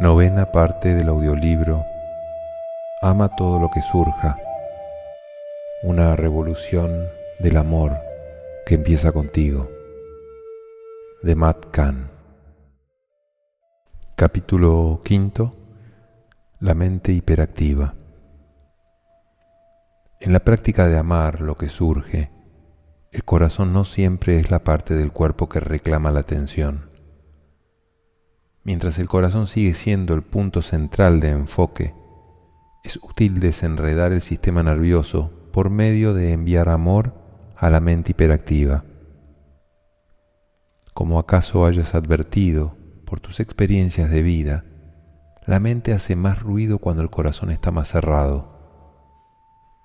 Novena parte del audiolibro Ama todo lo que surja. Una revolución del amor que empieza contigo. De Matt Kahn. Capítulo quinto. La mente hiperactiva. En la práctica de amar lo que surge, el corazón no siempre es la parte del cuerpo que reclama la atención Mientras el corazón sigue siendo el punto central de enfoque, es útil desenredar el sistema nervioso por medio de enviar amor a la mente hiperactiva. Como acaso hayas advertido por tus experiencias de vida, la mente hace más ruido cuando el corazón está más cerrado.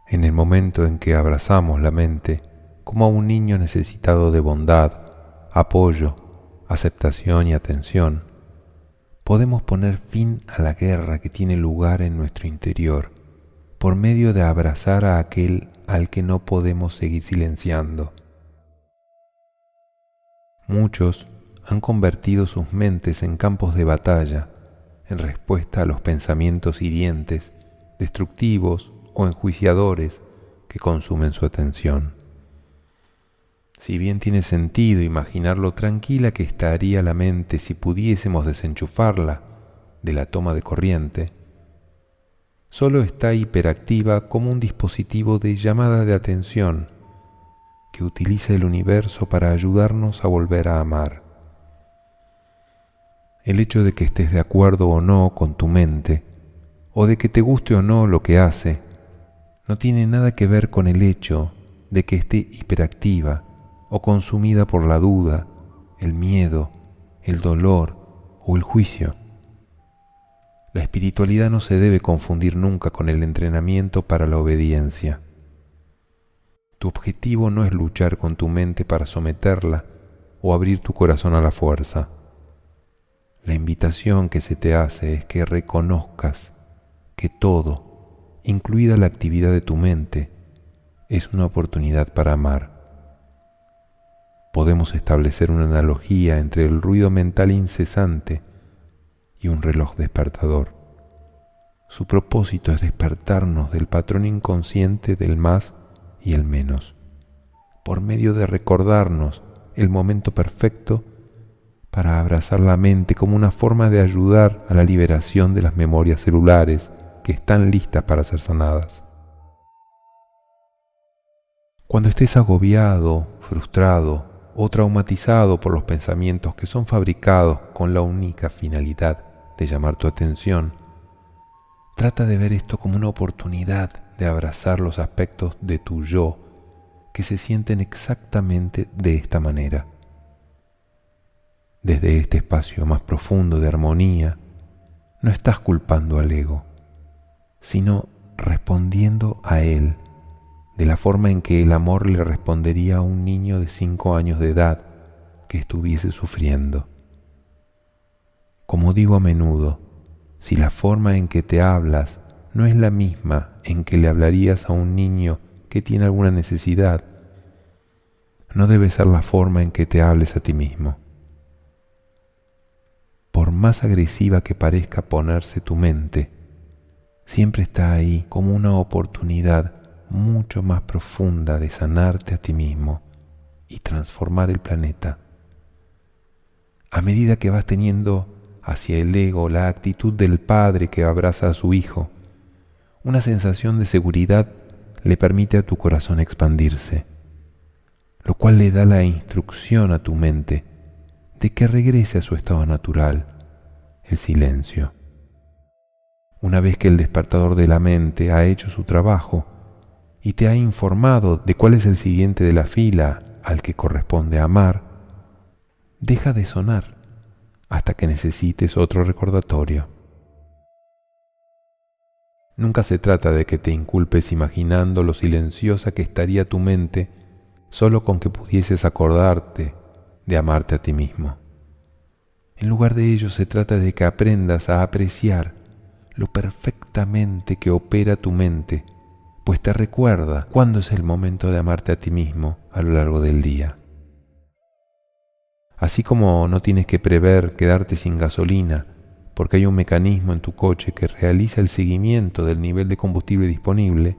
En el momento en que abrazamos la mente como a un niño necesitado de bondad, apoyo, aceptación y atención, podemos poner fin a la guerra que tiene lugar en nuestro interior por medio de abrazar a aquel al que no podemos seguir silenciando. Muchos han convertido sus mentes en campos de batalla en respuesta a los pensamientos hirientes, destructivos o enjuiciadores que consumen su atención. Si bien tiene sentido imaginar lo tranquila que estaría la mente si pudiésemos desenchufarla de la toma de corriente, solo está hiperactiva como un dispositivo de llamada de atención que utiliza el universo para ayudarnos a volver a amar. El hecho de que estés de acuerdo o no con tu mente, o de que te guste o no lo que hace, no tiene nada que ver con el hecho de que esté hiperactiva o consumida por la duda, el miedo, el dolor o el juicio. La espiritualidad no se debe confundir nunca con el entrenamiento para la obediencia. Tu objetivo no es luchar con tu mente para someterla o abrir tu corazón a la fuerza. La invitación que se te hace es que reconozcas que todo, incluida la actividad de tu mente, es una oportunidad para amar podemos establecer una analogía entre el ruido mental incesante y un reloj despertador. Su propósito es despertarnos del patrón inconsciente del más y el menos, por medio de recordarnos el momento perfecto para abrazar la mente como una forma de ayudar a la liberación de las memorias celulares que están listas para ser sanadas. Cuando estés agobiado, frustrado o traumatizado por los pensamientos que son fabricados con la única finalidad de llamar tu atención, trata de ver esto como una oportunidad de abrazar los aspectos de tu yo que se sienten exactamente de esta manera. Desde este espacio más profundo de armonía, no estás culpando al ego, sino respondiendo a él de la forma en que el amor le respondería a un niño de cinco años de edad que estuviese sufriendo. Como digo a menudo, si la forma en que te hablas no es la misma en que le hablarías a un niño que tiene alguna necesidad, no debe ser la forma en que te hables a ti mismo. Por más agresiva que parezca ponerse tu mente, siempre está ahí como una oportunidad mucho más profunda de sanarte a ti mismo y transformar el planeta. A medida que vas teniendo hacia el ego la actitud del padre que abraza a su hijo, una sensación de seguridad le permite a tu corazón expandirse, lo cual le da la instrucción a tu mente de que regrese a su estado natural, el silencio. Una vez que el despertador de la mente ha hecho su trabajo, y te ha informado de cuál es el siguiente de la fila al que corresponde amar, deja de sonar hasta que necesites otro recordatorio. Nunca se trata de que te inculpes imaginando lo silenciosa que estaría tu mente solo con que pudieses acordarte de amarte a ti mismo. En lugar de ello se trata de que aprendas a apreciar lo perfectamente que opera tu mente pues te recuerda cuándo es el momento de amarte a ti mismo a lo largo del día. Así como no tienes que prever quedarte sin gasolina porque hay un mecanismo en tu coche que realiza el seguimiento del nivel de combustible disponible,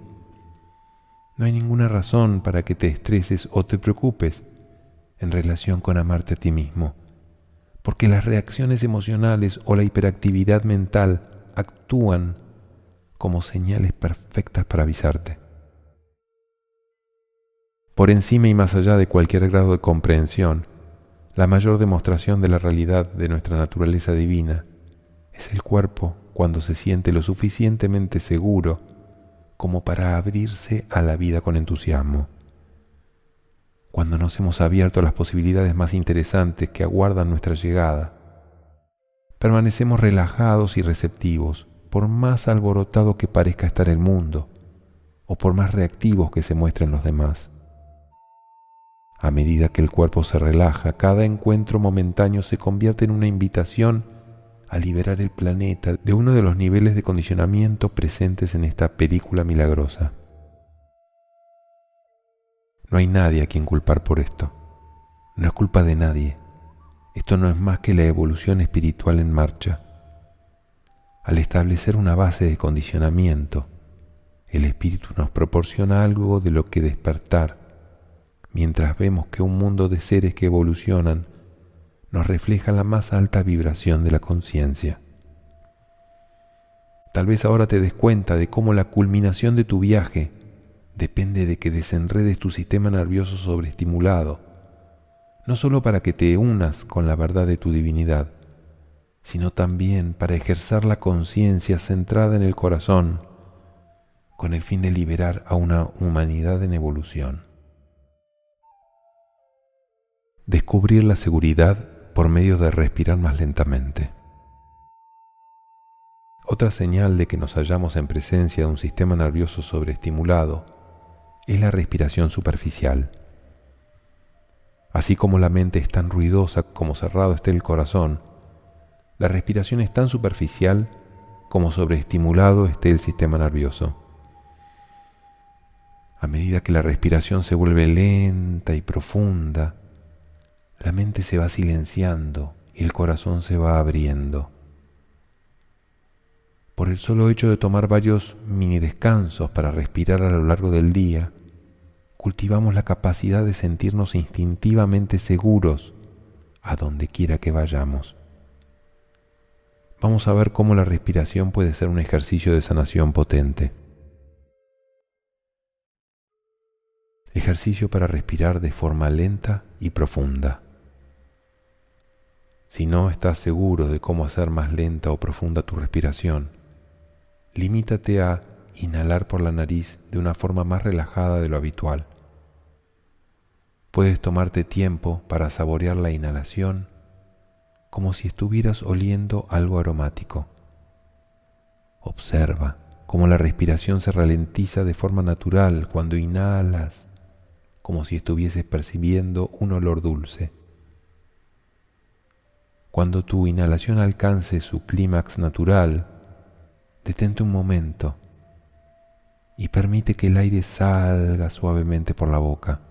no hay ninguna razón para que te estreses o te preocupes en relación con amarte a ti mismo, porque las reacciones emocionales o la hiperactividad mental actúan como señales perfectas para avisarte. Por encima y más allá de cualquier grado de comprensión, la mayor demostración de la realidad de nuestra naturaleza divina es el cuerpo cuando se siente lo suficientemente seguro como para abrirse a la vida con entusiasmo. Cuando nos hemos abierto a las posibilidades más interesantes que aguardan nuestra llegada, permanecemos relajados y receptivos, por más alborotado que parezca estar el mundo, o por más reactivos que se muestren los demás. A medida que el cuerpo se relaja, cada encuentro momentáneo se convierte en una invitación a liberar el planeta de uno de los niveles de condicionamiento presentes en esta película milagrosa. No hay nadie a quien culpar por esto. No es culpa de nadie. Esto no es más que la evolución espiritual en marcha. Al establecer una base de condicionamiento, el espíritu nos proporciona algo de lo que despertar, mientras vemos que un mundo de seres que evolucionan nos refleja la más alta vibración de la conciencia. Tal vez ahora te des cuenta de cómo la culminación de tu viaje depende de que desenredes tu sistema nervioso sobreestimulado, no solo para que te unas con la verdad de tu divinidad, sino también para ejercer la conciencia centrada en el corazón, con el fin de liberar a una humanidad en evolución. Descubrir la seguridad por medio de respirar más lentamente. Otra señal de que nos hallamos en presencia de un sistema nervioso sobreestimulado es la respiración superficial. Así como la mente es tan ruidosa como cerrado esté el corazón, la respiración es tan superficial como sobreestimulado esté el sistema nervioso. A medida que la respiración se vuelve lenta y profunda, la mente se va silenciando y el corazón se va abriendo. Por el solo hecho de tomar varios mini descansos para respirar a lo largo del día, cultivamos la capacidad de sentirnos instintivamente seguros a donde quiera que vayamos. Vamos a ver cómo la respiración puede ser un ejercicio de sanación potente. Ejercicio para respirar de forma lenta y profunda. Si no estás seguro de cómo hacer más lenta o profunda tu respiración, limítate a inhalar por la nariz de una forma más relajada de lo habitual. Puedes tomarte tiempo para saborear la inhalación como si estuvieras oliendo algo aromático. Observa cómo la respiración se ralentiza de forma natural cuando inhalas, como si estuvieses percibiendo un olor dulce. Cuando tu inhalación alcance su clímax natural, detente un momento y permite que el aire salga suavemente por la boca.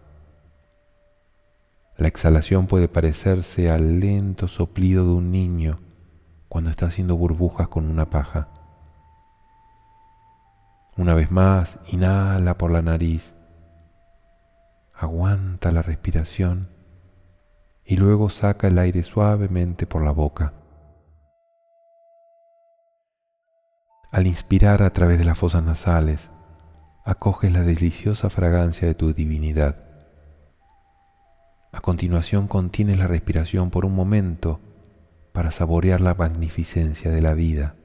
La exhalación puede parecerse al lento soplido de un niño cuando está haciendo burbujas con una paja. Una vez más, inhala por la nariz, aguanta la respiración y luego saca el aire suavemente por la boca. Al inspirar a través de las fosas nasales, acoges la deliciosa fragancia de tu divinidad. A continuación contienes la respiración por un momento para saborear la magnificencia de la vida.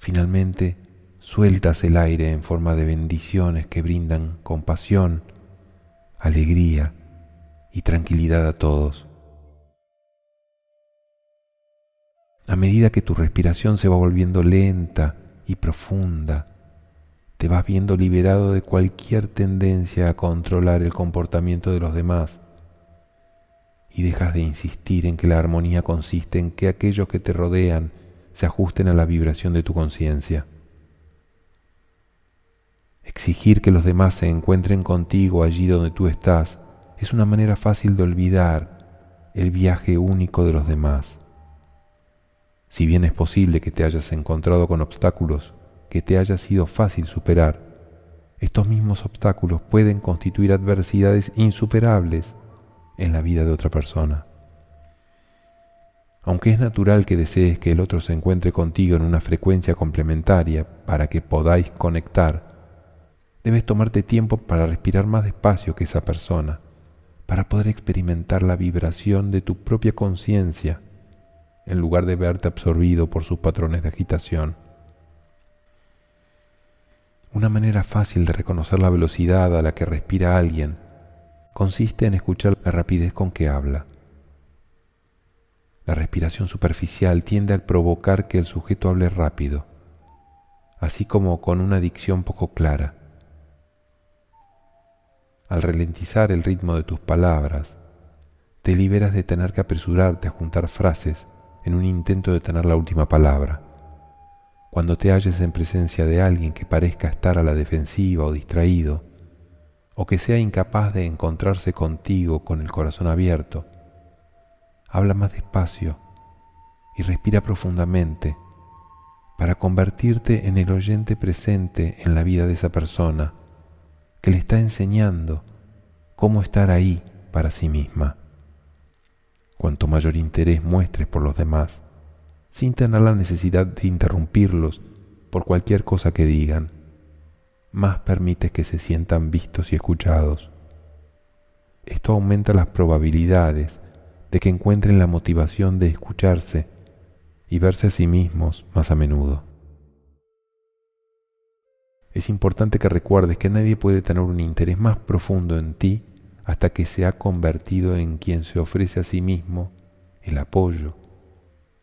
Finalmente, sueltas el aire en forma de bendiciones que brindan compasión, alegría, y tranquilidad a todos. A medida que tu respiración se va volviendo lenta y profunda, te vas viendo liberado de cualquier tendencia a controlar el comportamiento de los demás y dejas de insistir en que la armonía consiste en que aquellos que te rodean se ajusten a la vibración de tu conciencia. Exigir que los demás se encuentren contigo allí donde tú estás es una manera fácil de olvidar el viaje único de los demás. Si bien es posible que te hayas encontrado con obstáculos que te haya sido fácil superar, estos mismos obstáculos pueden constituir adversidades insuperables en la vida de otra persona. Aunque es natural que desees que el otro se encuentre contigo en una frecuencia complementaria para que podáis conectar, debes tomarte tiempo para respirar más despacio que esa persona, para poder experimentar la vibración de tu propia conciencia, en lugar de verte absorbido por sus patrones de agitación. Una manera fácil de reconocer la velocidad a la que respira alguien consiste en escuchar la rapidez con que habla. La respiración superficial tiende a provocar que el sujeto hable rápido, así como con una dicción poco clara. Al ralentizar el ritmo de tus palabras, te liberas de tener que apresurarte a juntar frases en un intento de tener la última palabra. Cuando te halles en presencia de alguien que parezca estar a la defensiva o distraído, o que sea incapaz de encontrarse contigo con el corazón abierto, habla más despacio y respira profundamente para convertirte en el oyente presente en la vida de esa persona que le está enseñando cómo estar ahí para sí misma. Cuanto mayor interés muestres por los demás, sin tener la necesidad de interrumpirlos por cualquier cosa que digan, más permites que se sientan vistos y escuchados. Esto aumenta las probabilidades de que encuentren la motivación de escucharse y verse a sí mismos más a menudo. Es importante que recuerdes que nadie puede tener un interés más profundo en ti hasta que se ha convertido en quien se ofrece a sí mismo el apoyo,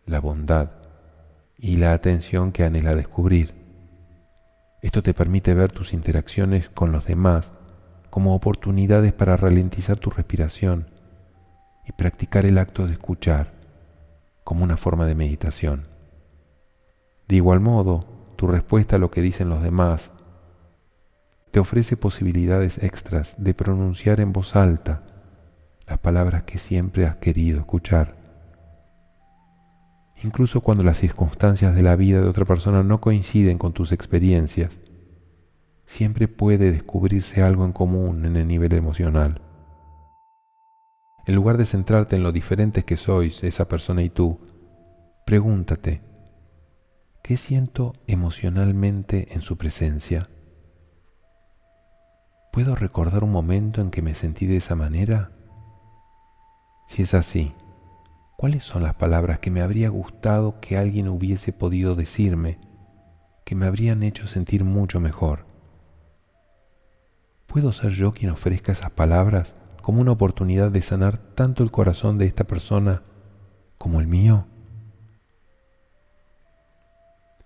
la bondad y la atención que anhela descubrir. Esto te permite ver tus interacciones con los demás como oportunidades para ralentizar tu respiración y practicar el acto de escuchar como una forma de meditación. De igual modo, tu respuesta a lo que dicen los demás te ofrece posibilidades extras de pronunciar en voz alta las palabras que siempre has querido escuchar incluso cuando las circunstancias de la vida de otra persona no coinciden con tus experiencias, siempre puede descubrirse algo en común en el nivel emocional. En lugar de centrarte en lo diferentes que sois esa persona y tú, pregúntate, ¿qué siento emocionalmente en su presencia? ¿Puedo recordar un momento en que me sentí de esa manera? Si es así, ¿Cuáles son las palabras que me habría gustado que alguien hubiese podido decirme, que me habrían hecho sentir mucho mejor? ¿Puedo ser yo quien ofrezca esas palabras como una oportunidad de sanar tanto el corazón de esta persona como el mío?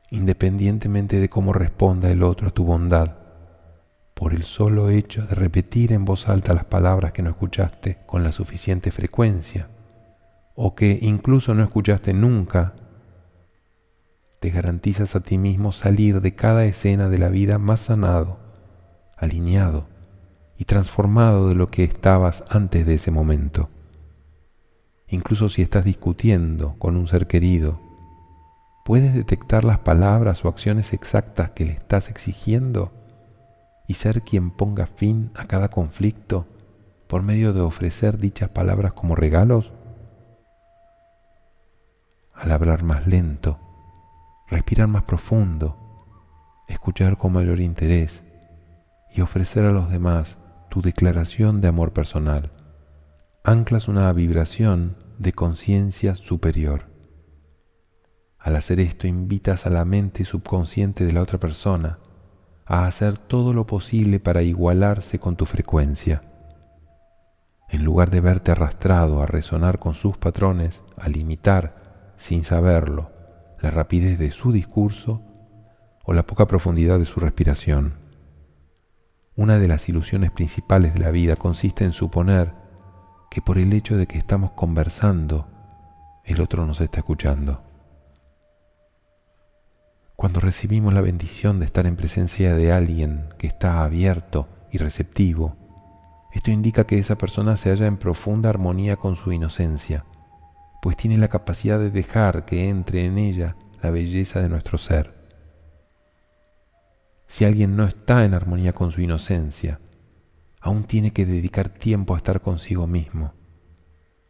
Independientemente de cómo responda el otro a tu bondad, por el solo hecho de repetir en voz alta las palabras que no escuchaste con la suficiente frecuencia, o que incluso no escuchaste nunca, te garantizas a ti mismo salir de cada escena de la vida más sanado, alineado y transformado de lo que estabas antes de ese momento. Incluso si estás discutiendo con un ser querido, puedes detectar las palabras o acciones exactas que le estás exigiendo y ser quien ponga fin a cada conflicto por medio de ofrecer dichas palabras como regalos al hablar más lento, respirar más profundo, escuchar con mayor interés y ofrecer a los demás tu declaración de amor personal. Anclas una vibración de conciencia superior. Al hacer esto invitas a la mente subconsciente de la otra persona a hacer todo lo posible para igualarse con tu frecuencia. En lugar de verte arrastrado a resonar con sus patrones, a limitar sin saberlo, la rapidez de su discurso o la poca profundidad de su respiración. Una de las ilusiones principales de la vida consiste en suponer que por el hecho de que estamos conversando, el otro nos está escuchando. Cuando recibimos la bendición de estar en presencia de alguien que está abierto y receptivo, esto indica que esa persona se halla en profunda armonía con su inocencia pues tiene la capacidad de dejar que entre en ella la belleza de nuestro ser. Si alguien no está en armonía con su inocencia, aún tiene que dedicar tiempo a estar consigo mismo.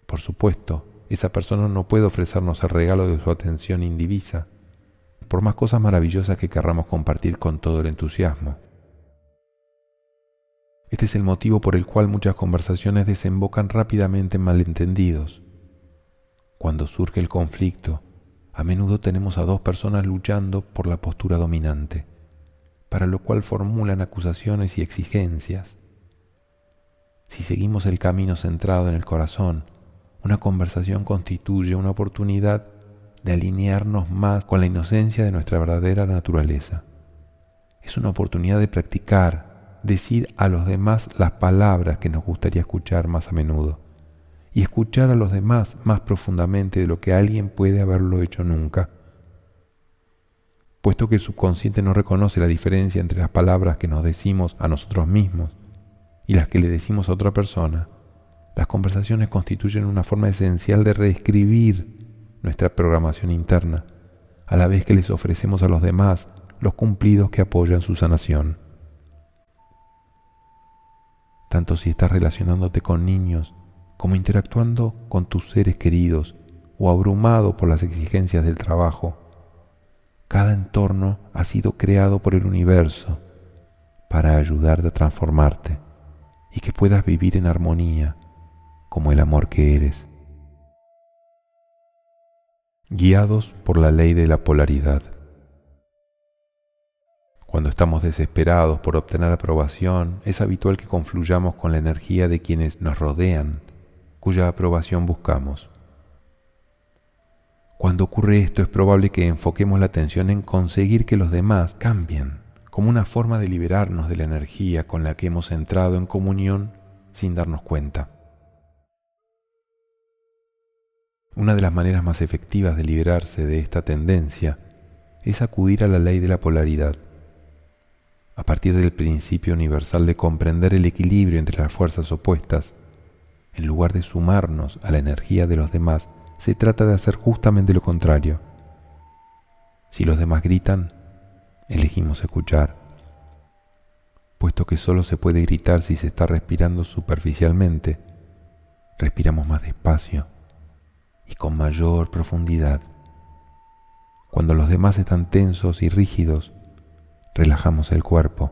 Por supuesto, esa persona no puede ofrecernos el regalo de su atención indivisa, por más cosas maravillosas que querramos compartir con todo el entusiasmo. Este es el motivo por el cual muchas conversaciones desembocan rápidamente en malentendidos. Cuando surge el conflicto, a menudo tenemos a dos personas luchando por la postura dominante, para lo cual formulan acusaciones y exigencias. Si seguimos el camino centrado en el corazón, una conversación constituye una oportunidad de alinearnos más con la inocencia de nuestra verdadera naturaleza. Es una oportunidad de practicar, decir a los demás las palabras que nos gustaría escuchar más a menudo y escuchar a los demás más profundamente de lo que alguien puede haberlo hecho nunca. Puesto que el subconsciente no reconoce la diferencia entre las palabras que nos decimos a nosotros mismos y las que le decimos a otra persona, las conversaciones constituyen una forma esencial de reescribir nuestra programación interna, a la vez que les ofrecemos a los demás los cumplidos que apoyan su sanación. Tanto si estás relacionándote con niños como interactuando con tus seres queridos o abrumado por las exigencias del trabajo, cada entorno ha sido creado por el universo para ayudarte a transformarte y que puedas vivir en armonía como el amor que eres. Guiados por la ley de la polaridad. Cuando estamos desesperados por obtener aprobación, es habitual que confluyamos con la energía de quienes nos rodean, cuya aprobación buscamos. Cuando ocurre esto es probable que enfoquemos la atención en conseguir que los demás cambien, como una forma de liberarnos de la energía con la que hemos entrado en comunión sin darnos cuenta. Una de las maneras más efectivas de liberarse de esta tendencia es acudir a la ley de la polaridad. A partir del principio universal de comprender el equilibrio entre las fuerzas opuestas, en lugar de sumarnos a la energía de los demás, se trata de hacer justamente lo contrario. Si los demás gritan, elegimos escuchar. Puesto que solo se puede gritar si se está respirando superficialmente, respiramos más despacio y con mayor profundidad. Cuando los demás están tensos y rígidos, relajamos el cuerpo.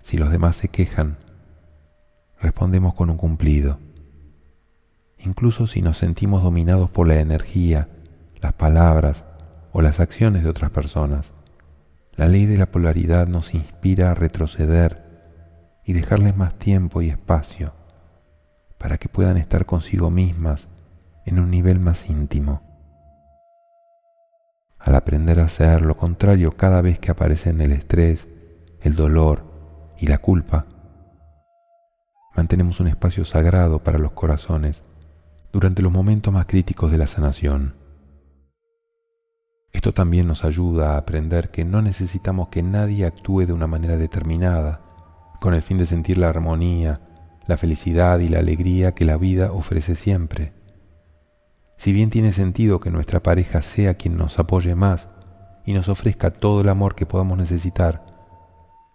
Si los demás se quejan, respondemos con un cumplido. Incluso si nos sentimos dominados por la energía, las palabras o las acciones de otras personas, la ley de la polaridad nos inspira a retroceder y dejarles más tiempo y espacio para que puedan estar consigo mismas en un nivel más íntimo. Al aprender a hacer lo contrario cada vez que aparecen el estrés, el dolor y la culpa, mantenemos un espacio sagrado para los corazones durante los momentos más críticos de la sanación. Esto también nos ayuda a aprender que no necesitamos que nadie actúe de una manera determinada, con el fin de sentir la armonía, la felicidad y la alegría que la vida ofrece siempre. Si bien tiene sentido que nuestra pareja sea quien nos apoye más y nos ofrezca todo el amor que podamos necesitar,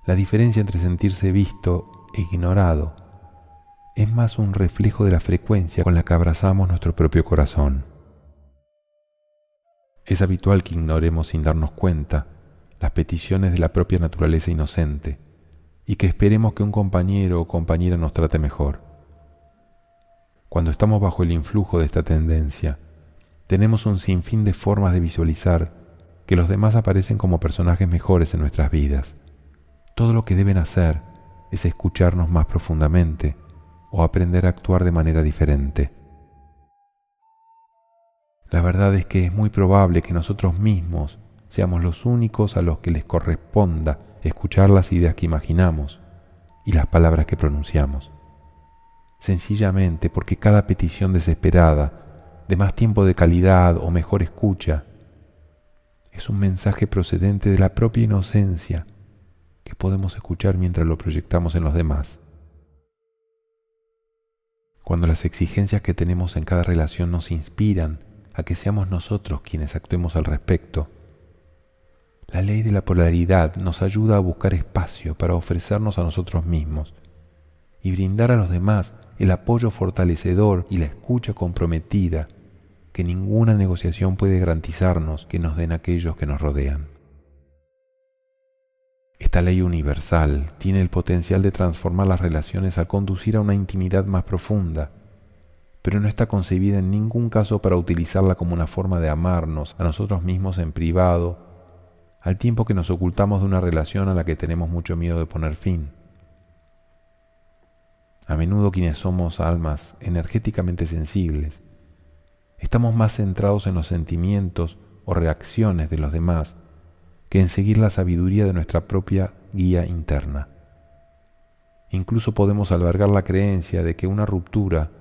la diferencia entre sentirse visto e ignorado es más un reflejo de la frecuencia con la que abrazamos nuestro propio corazón. Es habitual que ignoremos sin darnos cuenta las peticiones de la propia naturaleza inocente y que esperemos que un compañero o compañera nos trate mejor. Cuando estamos bajo el influjo de esta tendencia, tenemos un sinfín de formas de visualizar que los demás aparecen como personajes mejores en nuestras vidas. Todo lo que deben hacer es escucharnos más profundamente o aprender a actuar de manera diferente. La verdad es que es muy probable que nosotros mismos seamos los únicos a los que les corresponda escuchar las ideas que imaginamos y las palabras que pronunciamos sencillamente porque cada petición desesperada de más tiempo de calidad o mejor escucha es un mensaje procedente de la propia inocencia que podemos escuchar mientras lo proyectamos en los demás. Cuando las exigencias que tenemos en cada relación nos inspiran a que seamos nosotros quienes actuemos al respecto. La ley de la polaridad nos ayuda a buscar espacio para ofrecernos a nosotros mismos y brindar a los demás el apoyo fortalecedor y la escucha comprometida que ninguna negociación puede garantizarnos que nos den aquellos que nos rodean. Esta ley universal tiene el potencial de transformar las relaciones al conducir a una intimidad más profunda, pero no está concebida en ningún caso para utilizarla como una forma de amarnos a nosotros mismos en privado, al tiempo que nos ocultamos de una relación a la que tenemos mucho miedo de poner fin. A menudo quienes somos almas energéticamente sensibles, estamos más centrados en los sentimientos o reacciones de los demás que en seguir la sabiduría de nuestra propia guía interna. Incluso podemos albergar la creencia de que una ruptura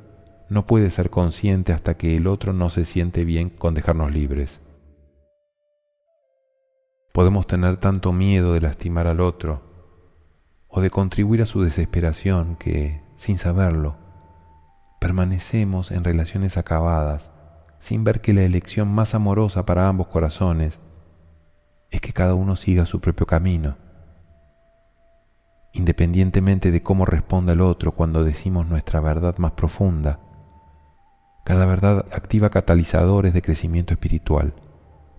no puede ser consciente hasta que el otro no se siente bien con dejarnos libres. Podemos tener tanto miedo de lastimar al otro o de contribuir a su desesperación que, sin saberlo, permanecemos en relaciones acabadas sin ver que la elección más amorosa para ambos corazones es que cada uno siga su propio camino, independientemente de cómo responda el otro cuando decimos nuestra verdad más profunda. Cada verdad activa catalizadores de crecimiento espiritual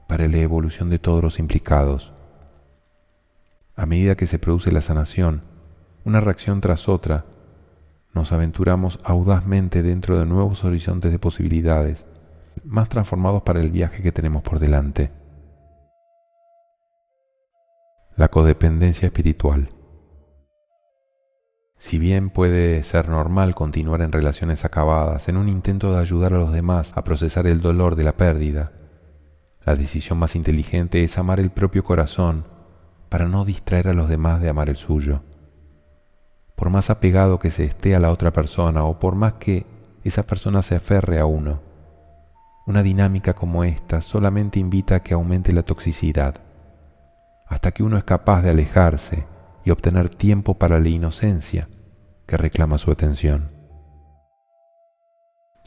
para la evolución de todos los implicados. A medida que se produce la sanación, una reacción tras otra, nos aventuramos audazmente dentro de nuevos horizontes de posibilidades, más transformados para el viaje que tenemos por delante. La codependencia espiritual. Si bien puede ser normal continuar en relaciones acabadas en un intento de ayudar a los demás a procesar el dolor de la pérdida, la decisión más inteligente es amar el propio corazón para no distraer a los demás de amar el suyo. Por más apegado que se esté a la otra persona o por más que esa persona se aferre a uno, una dinámica como esta solamente invita a que aumente la toxicidad hasta que uno es capaz de alejarse y obtener tiempo para la inocencia que reclama su atención.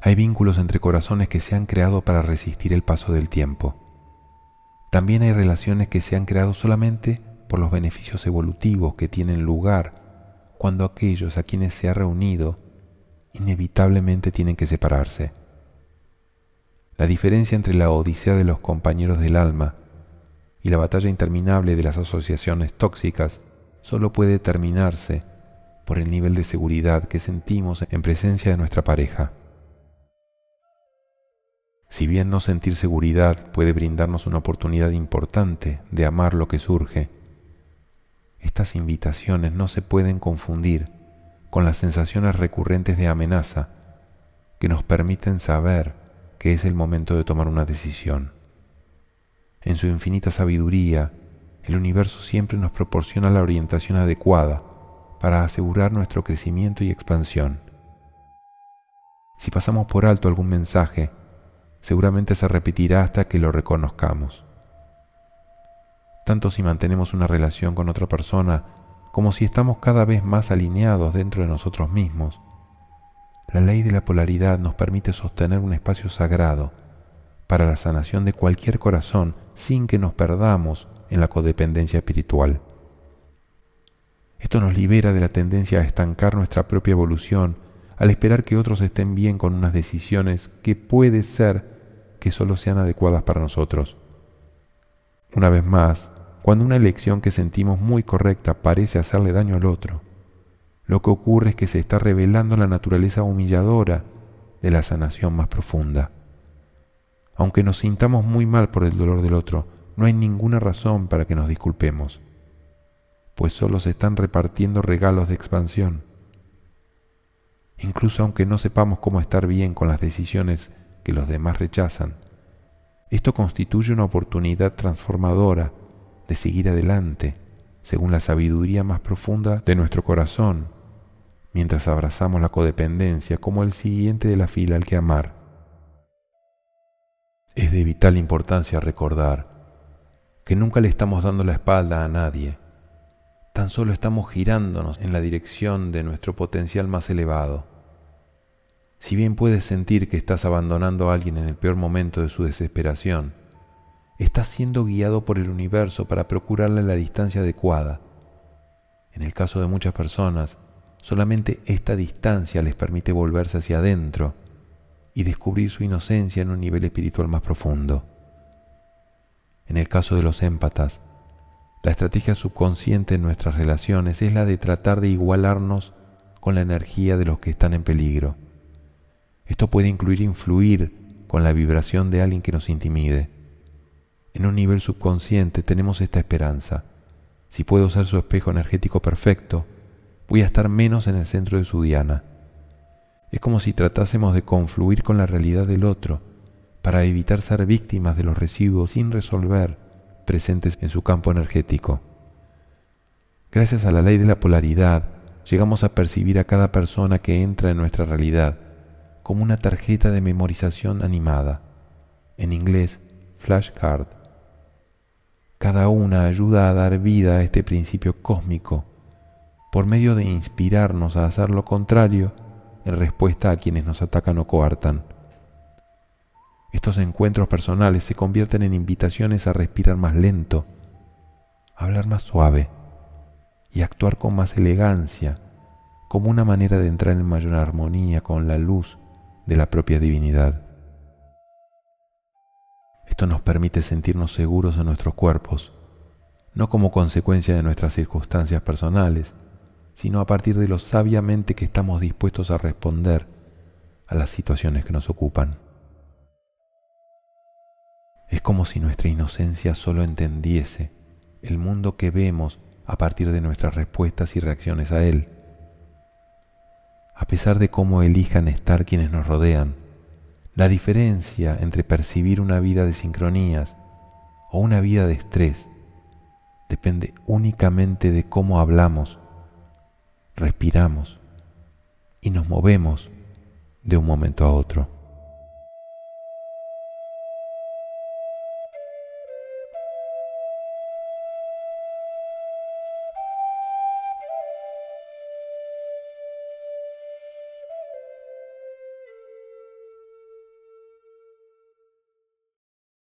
Hay vínculos entre corazones que se han creado para resistir el paso del tiempo. También hay relaciones que se han creado solamente por los beneficios evolutivos que tienen lugar cuando aquellos a quienes se ha reunido inevitablemente tienen que separarse. La diferencia entre la odisea de los compañeros del alma y la batalla interminable de las asociaciones tóxicas solo puede terminarse por el nivel de seguridad que sentimos en presencia de nuestra pareja. Si bien no sentir seguridad puede brindarnos una oportunidad importante de amar lo que surge, estas invitaciones no se pueden confundir con las sensaciones recurrentes de amenaza que nos permiten saber que es el momento de tomar una decisión. En su infinita sabiduría, el universo siempre nos proporciona la orientación adecuada para asegurar nuestro crecimiento y expansión. Si pasamos por alto algún mensaje, seguramente se repetirá hasta que lo reconozcamos. Tanto si mantenemos una relación con otra persona como si estamos cada vez más alineados dentro de nosotros mismos. La ley de la polaridad nos permite sostener un espacio sagrado para la sanación de cualquier corazón sin que nos perdamos en la codependencia espiritual. Esto nos libera de la tendencia a estancar nuestra propia evolución al esperar que otros estén bien con unas decisiones que puede ser que solo sean adecuadas para nosotros. Una vez más, cuando una elección que sentimos muy correcta parece hacerle daño al otro, lo que ocurre es que se está revelando la naturaleza humilladora de la sanación más profunda. Aunque nos sintamos muy mal por el dolor del otro, no hay ninguna razón para que nos disculpemos, pues solo se están repartiendo regalos de expansión. Incluso aunque no sepamos cómo estar bien con las decisiones que los demás rechazan, esto constituye una oportunidad transformadora de seguir adelante según la sabiduría más profunda de nuestro corazón, mientras abrazamos la codependencia como el siguiente de la fila al que amar. Es de vital importancia recordar que nunca le estamos dando la espalda a nadie, tan solo estamos girándonos en la dirección de nuestro potencial más elevado. Si bien puedes sentir que estás abandonando a alguien en el peor momento de su desesperación, estás siendo guiado por el universo para procurarle la distancia adecuada. En el caso de muchas personas, solamente esta distancia les permite volverse hacia adentro y descubrir su inocencia en un nivel espiritual más profundo. En el caso de los émpatas, la estrategia subconsciente en nuestras relaciones es la de tratar de igualarnos con la energía de los que están en peligro. Esto puede incluir influir con la vibración de alguien que nos intimide. En un nivel subconsciente tenemos esta esperanza. Si puedo ser su espejo energético perfecto, voy a estar menos en el centro de su diana. Es como si tratásemos de confluir con la realidad del otro para evitar ser víctimas de los residuos sin resolver presentes en su campo energético. Gracias a la ley de la polaridad, llegamos a percibir a cada persona que entra en nuestra realidad como una tarjeta de memorización animada, en inglés flashcard. Cada una ayuda a dar vida a este principio cósmico por medio de inspirarnos a hacer lo contrario en respuesta a quienes nos atacan o coartan. Estos encuentros personales se convierten en invitaciones a respirar más lento, hablar más suave y actuar con más elegancia, como una manera de entrar en mayor armonía con la luz de la propia divinidad. Esto nos permite sentirnos seguros en nuestros cuerpos, no como consecuencia de nuestras circunstancias personales, sino a partir de lo sabiamente que estamos dispuestos a responder a las situaciones que nos ocupan. Es como si nuestra inocencia solo entendiese el mundo que vemos a partir de nuestras respuestas y reacciones a él. A pesar de cómo elijan estar quienes nos rodean, la diferencia entre percibir una vida de sincronías o una vida de estrés depende únicamente de cómo hablamos, respiramos y nos movemos de un momento a otro.